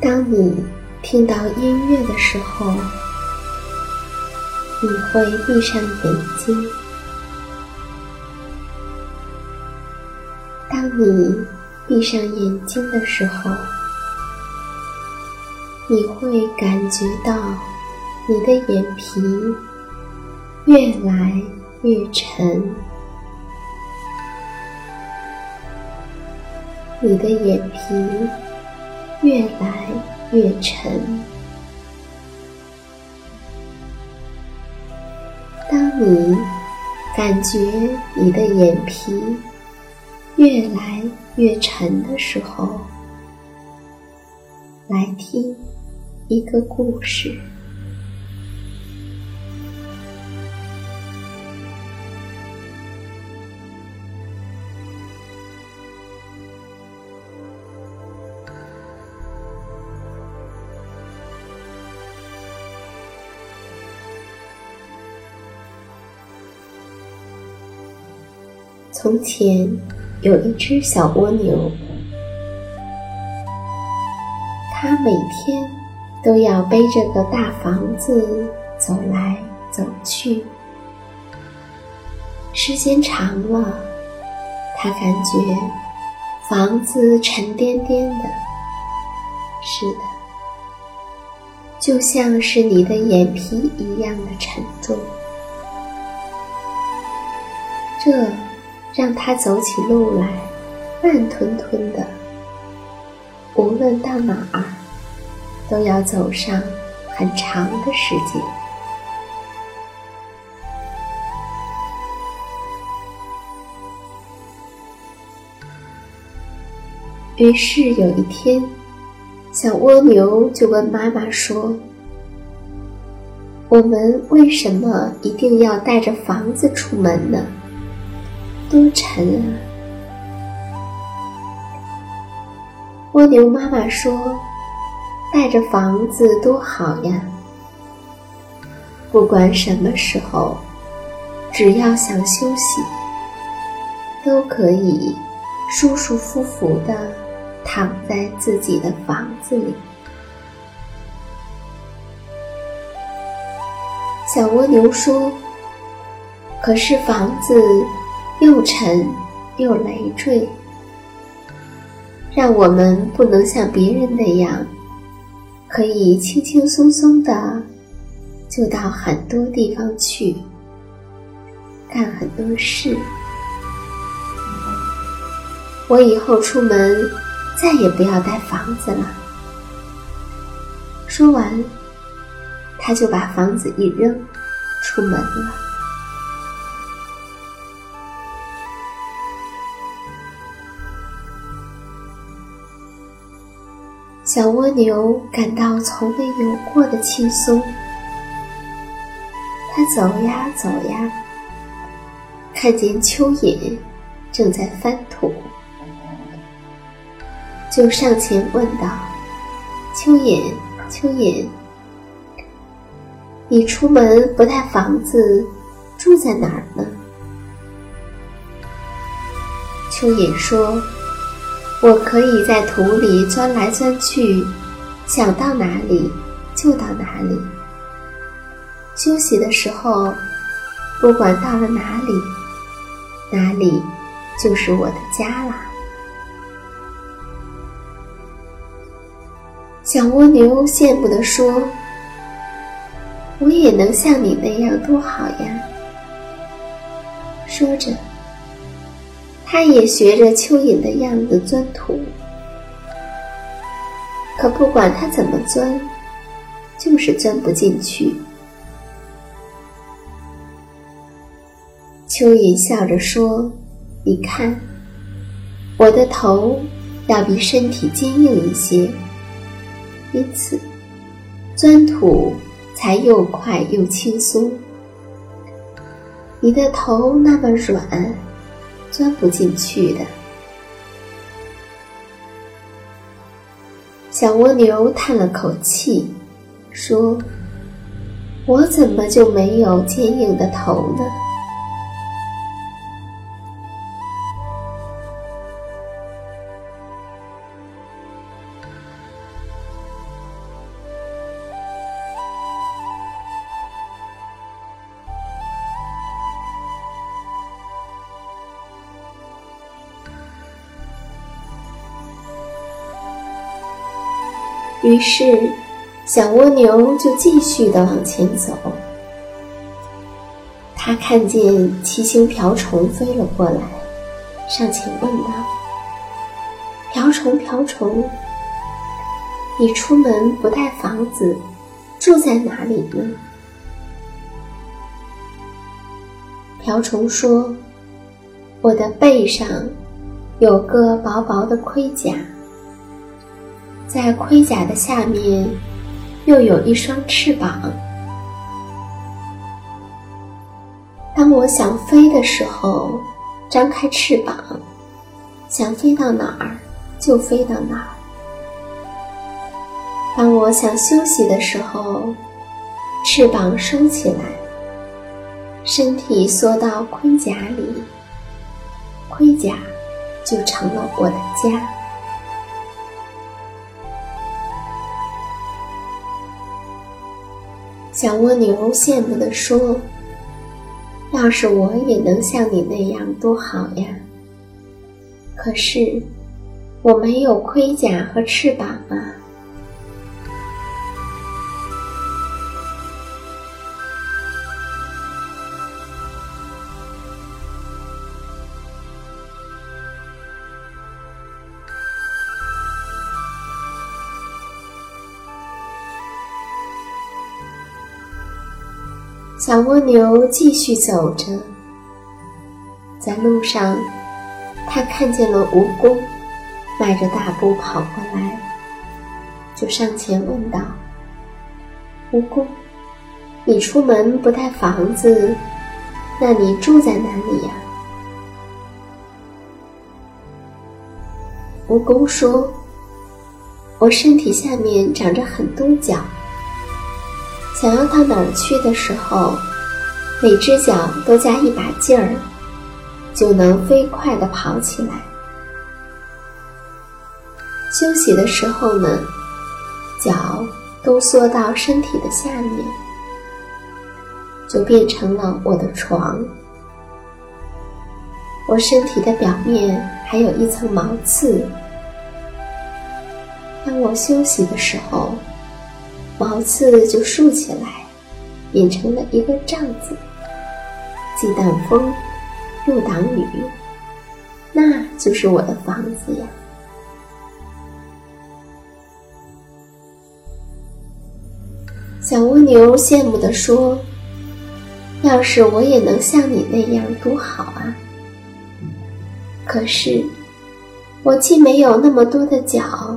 当你听到音乐的时候，你会闭上眼睛。当你闭上眼睛的时候，你会感觉到你的眼皮越来越沉，你的眼皮。越来越沉。当你感觉你的眼皮越来越沉的时候，来听一个故事。从前有一只小蜗牛，它每天都要背着个大房子走来走去。时间长了，它感觉房子沉甸甸的。是的，就像是你的眼皮一样的沉重。这。让他走起路来慢吞吞的，无论到哪儿，都要走上很长的时间。于是有一天，小蜗牛就问妈妈说：“我们为什么一定要带着房子出门呢？”多沉啊！蜗牛妈妈说：“带着房子多好呀！不管什么时候，只要想休息，都可以舒舒服服的躺在自己的房子里。”小蜗牛说：“可是房子又沉又累赘，让我们不能像别人那样，可以轻轻松松的就到很多地方去，干很多事。我以后出门再也不要带房子了。”说完。他就把房子一扔，出门了。小蜗牛感到从未有过的轻松。它走呀走呀，看见蚯蚓正在翻土，就上前问道：“蚯蚓，蚯蚓。”你出门不带房子，住在哪儿呢？蚯蚓说：“我可以在土里钻来钻去，想到哪里就到哪里。休息的时候，不管到了哪里，哪里就是我的家啦。”小蜗牛羡慕地说。我也能像你那样多好呀！说着，他也学着蚯蚓的样子钻土。可不管他怎么钻，就是钻不进去。蚯蚓笑着说：“你看，我的头要比身体坚硬一些，因此钻土。”才又快又轻松。你的头那么软，钻不进去的。小蜗牛叹了口气，说：“我怎么就没有坚硬的头呢？”于是，小蜗牛就继续的往前走。他看见七星瓢虫飞了过来，上前问道：“瓢虫，瓢虫，你出门不带房子，住在哪里呢？”瓢虫说：“我的背上有个薄薄的盔甲。”在盔甲的下面，又有一双翅膀。当我想飞的时候，张开翅膀，想飞到哪儿就飞到哪儿；当我想休息的时候，翅膀收起来，身体缩到盔甲里，盔甲就成了我的家。小蜗牛羡慕地说：“要是我也能像你那样，多好呀！可是我没有盔甲和翅膀啊。”小蜗牛继续走着。在路上它看见了蜈蚣迈着大步跑过来就上前问道蜈蚣你出门不带房子那你住在哪里呀？蜈蚣说我身体下面长着很多角想要到哪儿去的时候，每只脚都加一把劲儿，就能飞快地跑起来。休息的时候呢，脚都缩到身体的下面，就变成了我的床。我身体的表面还有一层毛刺。”当我休息的时候，毛刺就竖起来，变成了一个帐子，既挡风又挡雨，那就是我的房子呀。小蜗牛羡慕地说：“要是我也能像你那样，多好啊！可是，我既没有那么多的脚。”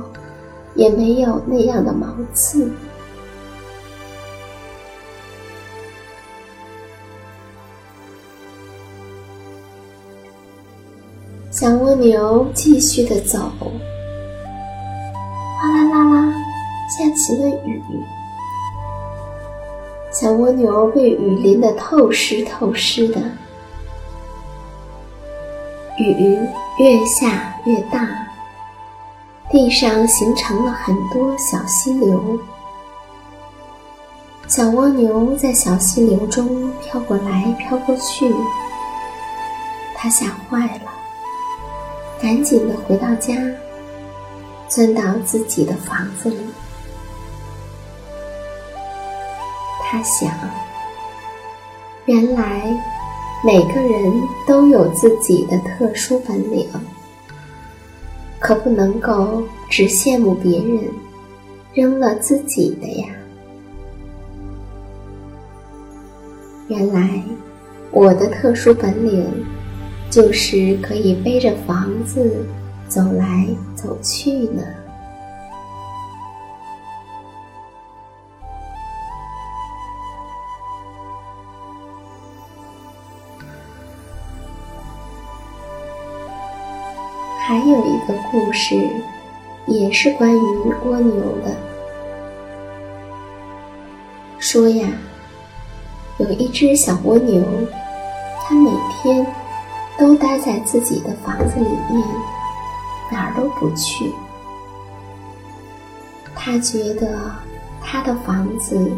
也没有那样的毛刺。小蜗牛继续的走，哗啦啦啦，下起了雨。小蜗牛被雨淋得透湿透湿的，雨越下越大。地上形成了很多小溪流，小蜗牛在小溪流中飘过来飘过去，它吓坏了，赶紧的回到家，钻到自己的房子里。他想，原来每个人都有自己的特殊本领。可不能够只羡慕别人，扔了自己的呀！原来我的特殊本领，就是可以背着房子走来走去呢。还有一个故事，也是关于蜗牛的。说呀，有一只小蜗牛，它每天都待在自己的房子里面，哪儿都不去。他觉得他的房子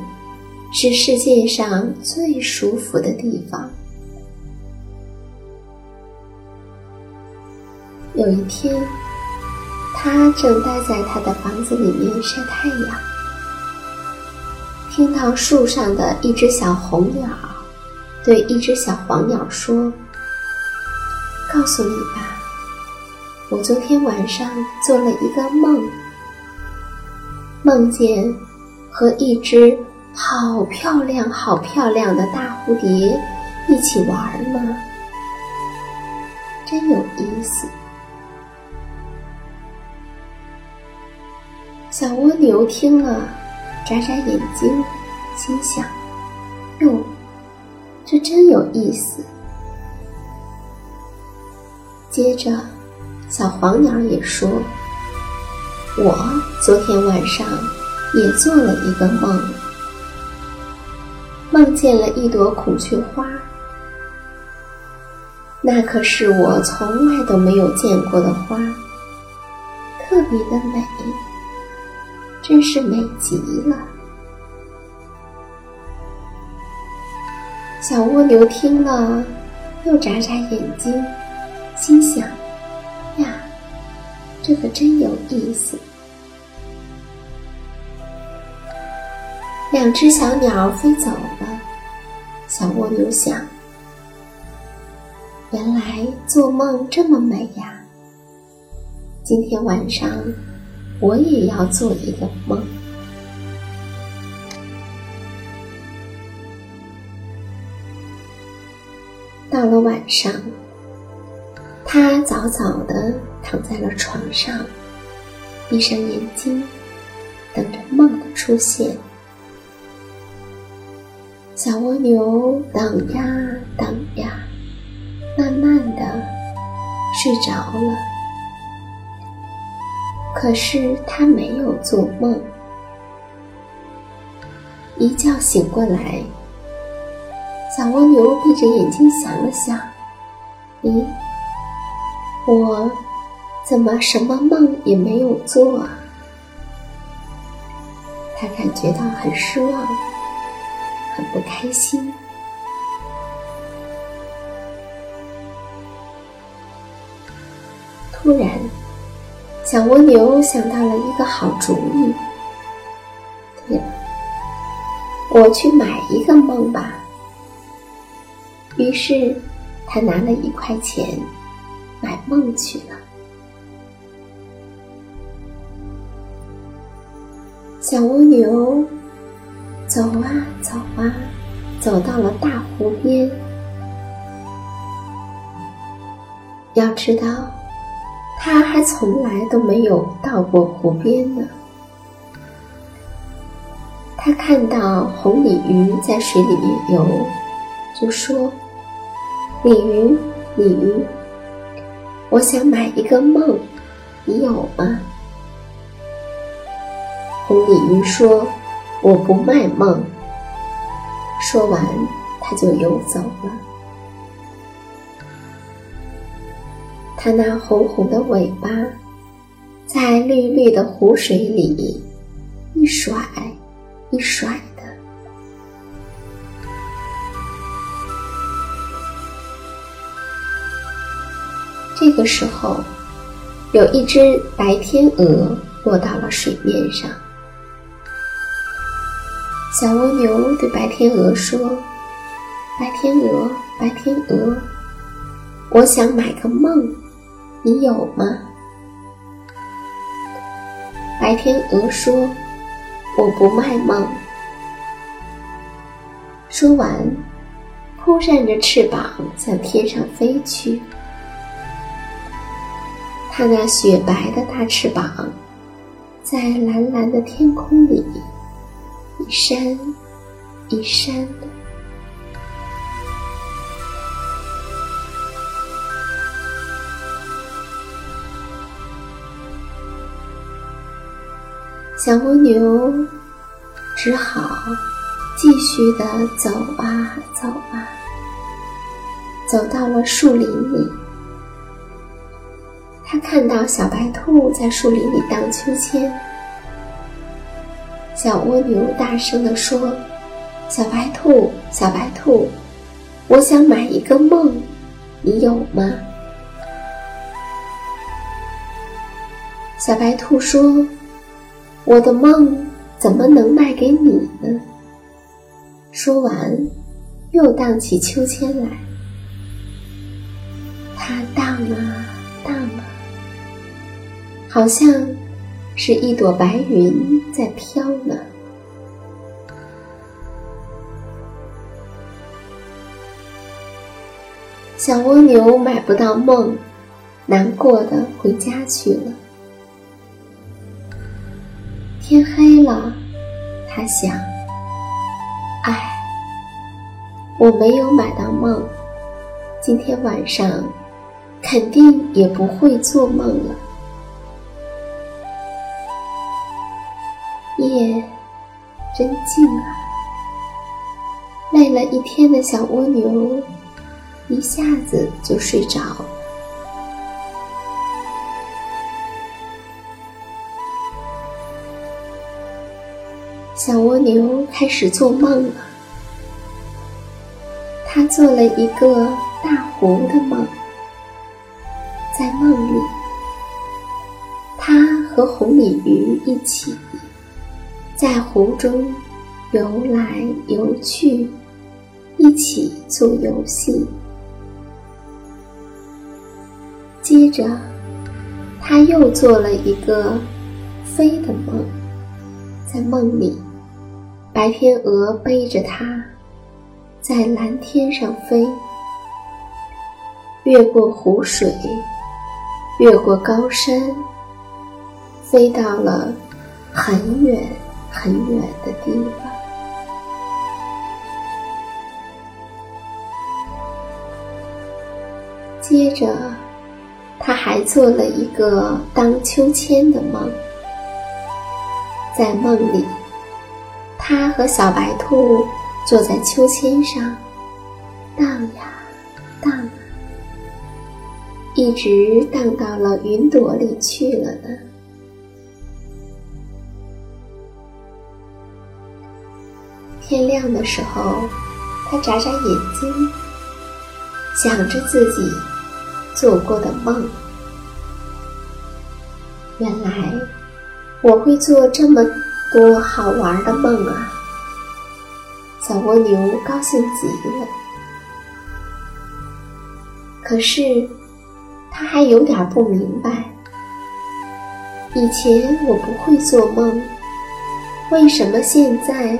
是世界上最舒服的地方。有一天，他正待在他的房子里面晒太阳，听到树上的一只小红鸟对一只小黄鸟说：“告诉你吧，我昨天晚上做了一个梦，梦见和一只好漂亮、好漂亮的大蝴蝶一起玩呢，真有意思。”小蜗牛听了，眨眨眼睛，心想：“哟，这真有意思。”接着，小黄鸟也说：“我昨天晚上也做了一个梦，梦见了一朵孔雀花，那可是我从来都没有见过的花，特别的美。”真是美极了！小蜗牛听了，又眨眨眼睛，心想：“呀，这可真有意思。”两只小鸟飞走了，小蜗牛想：“原来做梦这么美呀！今天晚上。”我也要做一个梦。到了晚上，他早早的躺在了床上，闭上眼睛，等着梦的出现。小蜗牛等呀等呀，慢慢的睡着了。可是他没有做梦。一觉醒过来，小蜗牛闭着眼睛想了想：“咦，我怎么什么梦也没有做啊？”他感觉到很失望，很不开心。突然，小蜗牛想到了一个好主意。对了，我去买一个梦吧。于是，他拿了一块钱买梦去了。小蜗牛走啊走啊，走到了大湖边。要知道。他还从来都没有到过湖边呢。他看到红鲤鱼在水里面游，就说：“鲤鱼，鲤鱼，我想买一个梦，你有吗？”红鲤鱼说：“我不卖梦。”说完，他就游走了。它那红红的尾巴，在绿绿的湖水里一甩一甩这个时候，有一只白天鹅落到了水面上。小蜗牛对白天鹅说：“白天鹅，白天鹅，我想买个梦。”你有吗？白天鹅说：“我不卖梦。”说完，扑扇着翅膀向天上飞去。它那雪白的大翅膀，在蓝蓝的天空里一扇一扇的。小蜗牛只好继续的走啊走啊，走到了树林里。他看到小白兔在树林里荡秋千。小蜗牛大声的说：“小白兔，小白兔，我想买一个梦，你有吗？”小白兔说。我的梦怎么能卖给你呢？说完，又荡起秋千来。它荡啊荡啊，好像是一朵白云在飘呢。小蜗牛买不到梦，难过的回家去了。天黑了，他想：“唉，我没有买到梦，今天晚上肯定也不会做梦了。”夜真静啊！累了一天的小蜗牛一下子就睡着了。小蜗牛开始做梦了。它做了一个大湖的梦。在梦里，它和红鲤鱼一起在湖中游来游去，一起做游戏。接着，他又做了一个飞的梦。在梦里，白天鹅背着它，在蓝天上飞，越过湖水，越过高山，飞到了很远很远的地方。接着，他还做了一个荡秋千的梦，在梦里，他和小白兔坐在秋千上，荡呀荡啊，一直荡到了云朵里去了呢。天亮的时候，他眨眨眼睛，想着自己做过的梦。原来我会做这么多好玩的梦啊！小蜗牛高兴极了。可是他还有点不明白，以前我不会做梦，为什么现在？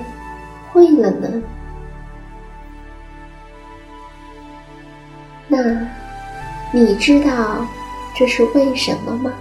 会了呢？那你知道这是为什么吗？